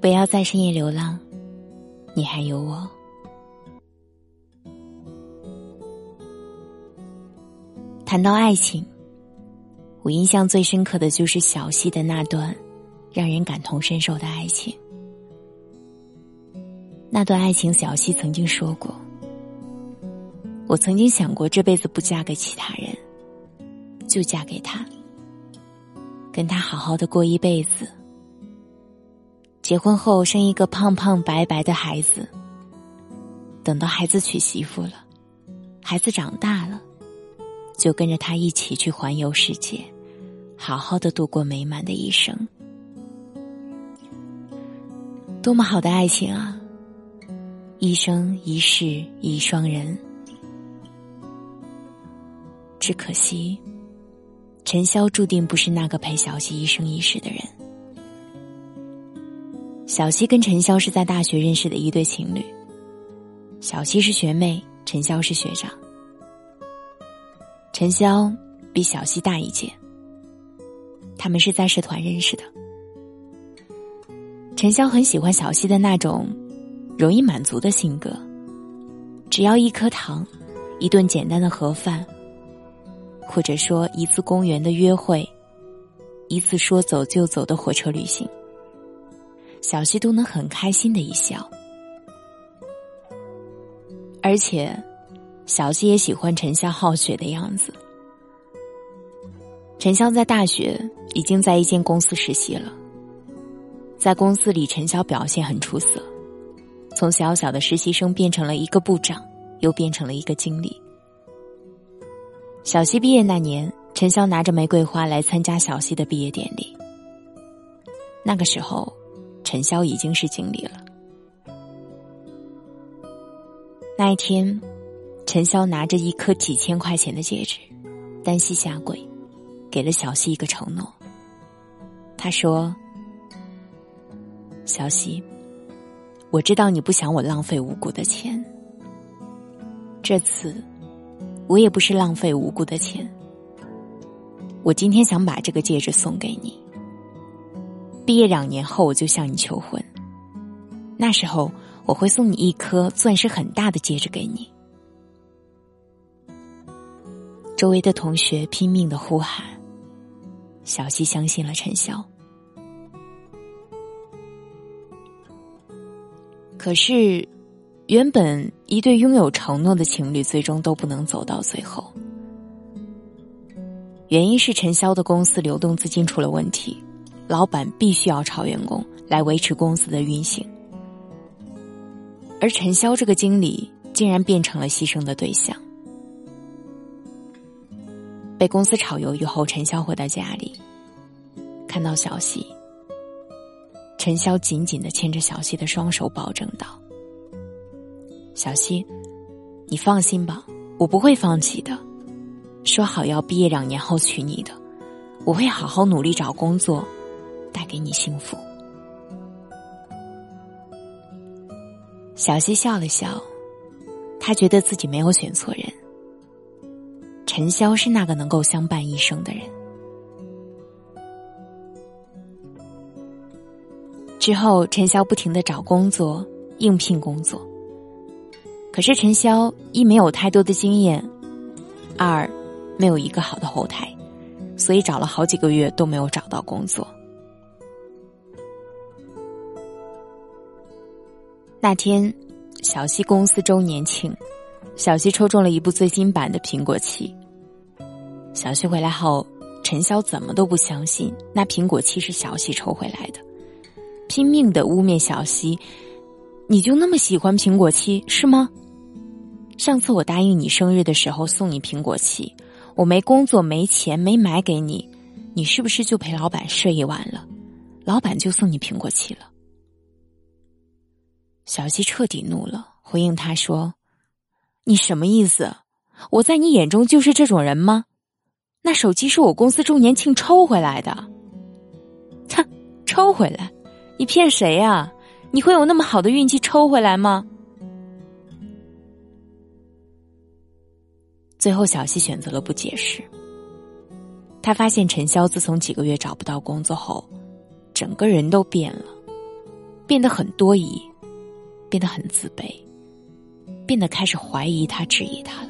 不要在深夜流浪，你还有我。谈到爱情，我印象最深刻的就是小溪的那段让人感同身受的爱情。那段爱情，小溪曾经说过：“我曾经想过这辈子不嫁给其他人，就嫁给他，跟他好好的过一辈子。结婚后生一个胖胖白白的孩子，等到孩子娶媳妇了，孩子长大了，就跟着他一起去环游世界，好好的度过美满的一生。多么好的爱情啊！”一生一世一双人，只可惜，陈潇注定不是那个陪小溪一生一世的人。小溪跟陈潇是在大学认识的一对情侣，小溪是学妹，陈潇是学长。陈潇比小溪大一届，他们是在社团认识的。陈潇很喜欢小溪的那种。容易满足的性格，只要一颗糖，一顿简单的盒饭，或者说一次公园的约会，一次说走就走的火车旅行，小溪都能很开心的一笑。而且，小溪也喜欢陈潇好学的样子。陈潇在大学已经在一间公司实习了，在公司里，陈潇表现很出色。从小小的实习生变成了一个部长，又变成了一个经理。小溪毕业那年，陈潇拿着玫瑰花来参加小溪的毕业典礼。那个时候，陈潇已经是经理了。那一天，陈潇拿着一颗几千块钱的戒指，单膝下跪，给了小溪一个承诺。他说：“小溪。”我知道你不想我浪费无辜的钱，这次我也不是浪费无辜的钱。我今天想把这个戒指送给你。毕业两年后，我就向你求婚，那时候我会送你一颗钻石很大的戒指给你。周围的同学拼命的呼喊，小溪相信了陈潇。可是，原本一对拥有承诺的情侣，最终都不能走到最后。原因是陈潇的公司流动资金出了问题，老板必须要炒员工来维持公司的运行，而陈潇这个经理竟然变成了牺牲的对象。被公司炒鱿鱼后，陈潇回到家里，看到小溪。陈潇紧紧的牵着小溪的双手，保证道：“小溪，你放心吧，我不会放弃的。说好要毕业两年后娶你的，我会好好努力找工作，带给你幸福。”小溪笑了笑，他觉得自己没有选错人。陈潇是那个能够相伴一生的人。之后，陈潇不停的找工作，应聘工作。可是陈潇一没有太多的经验，二没有一个好的后台，所以找了好几个月都没有找到工作。那天，小溪公司周年庆，小溪抽中了一部最新版的苹果七。小溪回来后，陈潇怎么都不相信那苹果七是小溪抽回来的。拼命的污蔑小溪，你就那么喜欢苹果七是吗？上次我答应你生日的时候送你苹果七，我没工作没钱没买给你，你是不是就陪老板睡一晚了？老板就送你苹果七了。小溪彻底怒了，回应他说：“你什么意思？我在你眼中就是这种人吗？那手机是我公司周年庆抽回来的，哼，抽回来。”你骗谁呀？你会有那么好的运气抽回来吗？最后，小溪选择了不解释。他发现陈潇自从几个月找不到工作后，整个人都变了。变得很多疑，变得很自卑，变得开始怀疑他、质疑他了。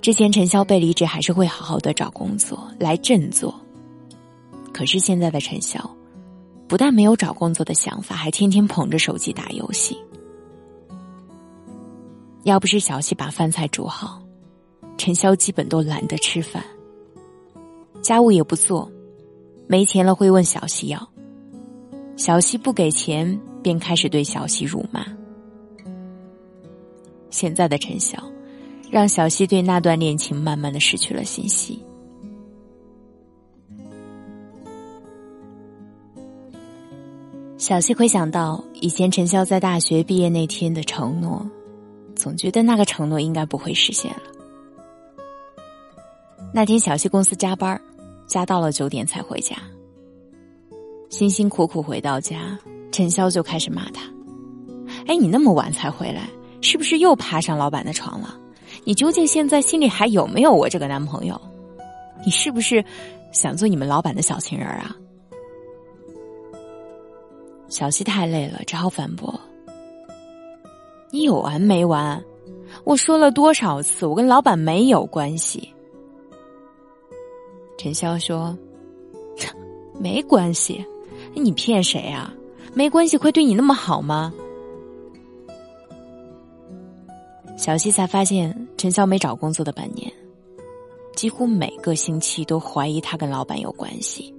之前陈潇被离职，还是会好好的找工作来振作。可是现在的陈潇，不但没有找工作的想法，还天天捧着手机打游戏。要不是小西把饭菜煮好，陈潇基本都懒得吃饭。家务也不做，没钱了会问小西要。小西不给钱，便开始对小西辱骂。现在的陈潇。让小西对那段恋情慢慢的失去了信心。小西回想到以前陈潇在大学毕业那天的承诺，总觉得那个承诺应该不会实现了。那天小西公司加班，加到了九点才回家。辛辛苦苦回到家，陈潇就开始骂他：“哎，你那么晚才回来，是不是又爬上老板的床了？”你究竟现在心里还有没有我这个男朋友？你是不是想做你们老板的小情人啊？小西太累了，只好反驳：“你有完没完？我说了多少次，我跟老板没有关系。”陈潇说：“ 没关系，你骗谁啊？没关系会对你那么好吗？”小西才发现，陈潇没找工作的半年，几乎每个星期都怀疑他跟老板有关系。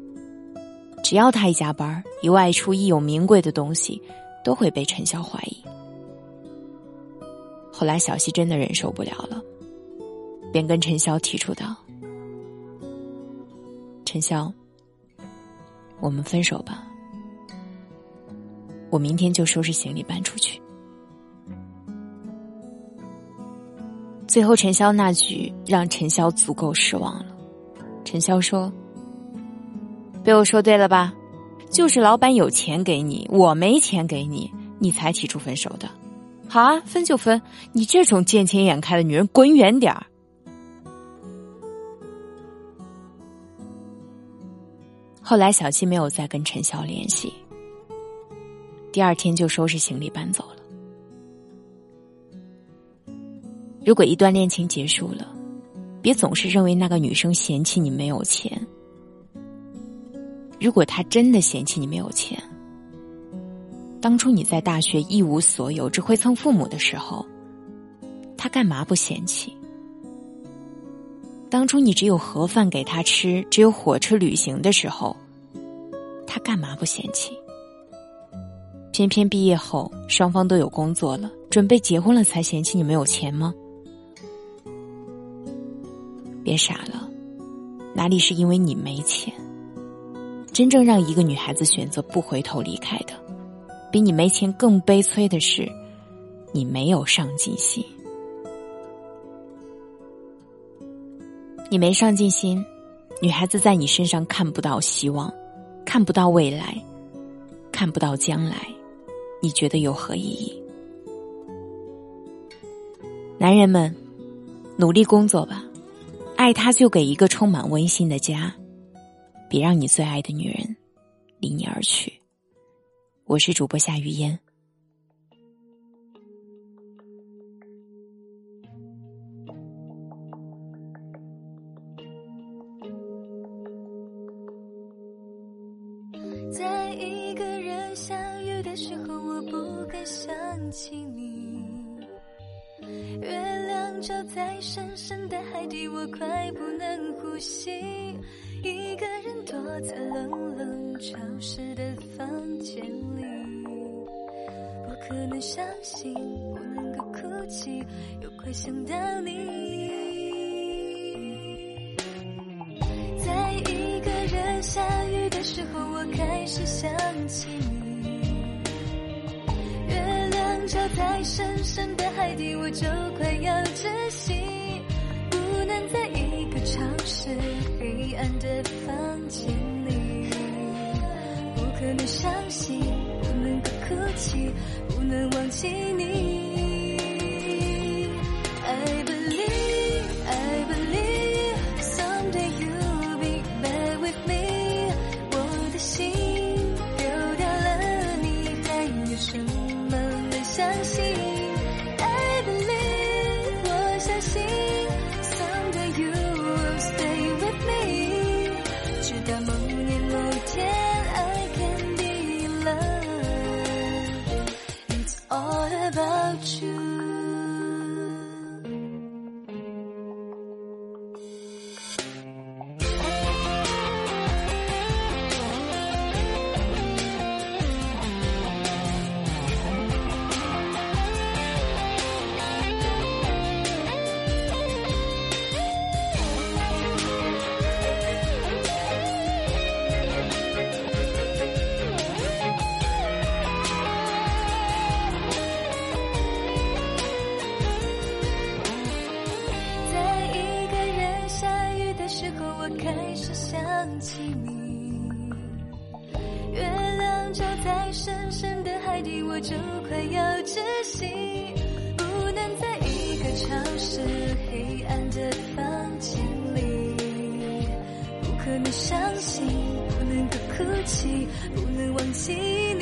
只要他一加班，一外出，一有名贵的东西，都会被陈潇怀疑。后来，小西真的忍受不了了，便跟陈潇提出道：“陈潇，我们分手吧，我明天就收拾行李搬出去。”最后，陈潇那句让陈潇足够失望了。陈潇说：“被我说对了吧？就是老板有钱给你，我没钱给你，你才提出分手的。好啊，分就分。你这种见钱眼开的女人，滚远点儿。”后来，小七没有再跟陈潇联系，第二天就收拾行李搬走了。如果一段恋情结束了，别总是认为那个女生嫌弃你没有钱。如果她真的嫌弃你没有钱，当初你在大学一无所有，只会蹭父母的时候，她干嘛不嫌弃？当初你只有盒饭给他吃，只有火车旅行的时候，他干嘛不嫌弃？偏偏毕业后双方都有工作了，准备结婚了，才嫌弃你没有钱吗？别傻了，哪里是因为你没钱？真正让一个女孩子选择不回头离开的，比你没钱更悲催的是，你没有上进心。你没上进心，女孩子在你身上看不到希望，看不到未来，看不到将来，你觉得有何意义？男人们，努力工作吧。爱他，就给一个充满温馨的家，别让你最爱的女人离你而去。我是主播夏雨嫣。的时候，我不敢想起你。月亮照在深深的海底，我快不能呼吸。一个人躲在冷冷潮湿的房间里，不可能相信我能够哭泣，又快想到你。在一个人下雨的时候，我开始想起你。月亮照在深深的海底，我就快要窒息，不能在一个潮湿黑暗的房间里，不可能伤心，不能够哭泣，不能忘记你。深深的海底，我就快要窒息，不能在一个潮湿黑暗的房间里，不可能伤心，不能够哭泣，不能忘记你。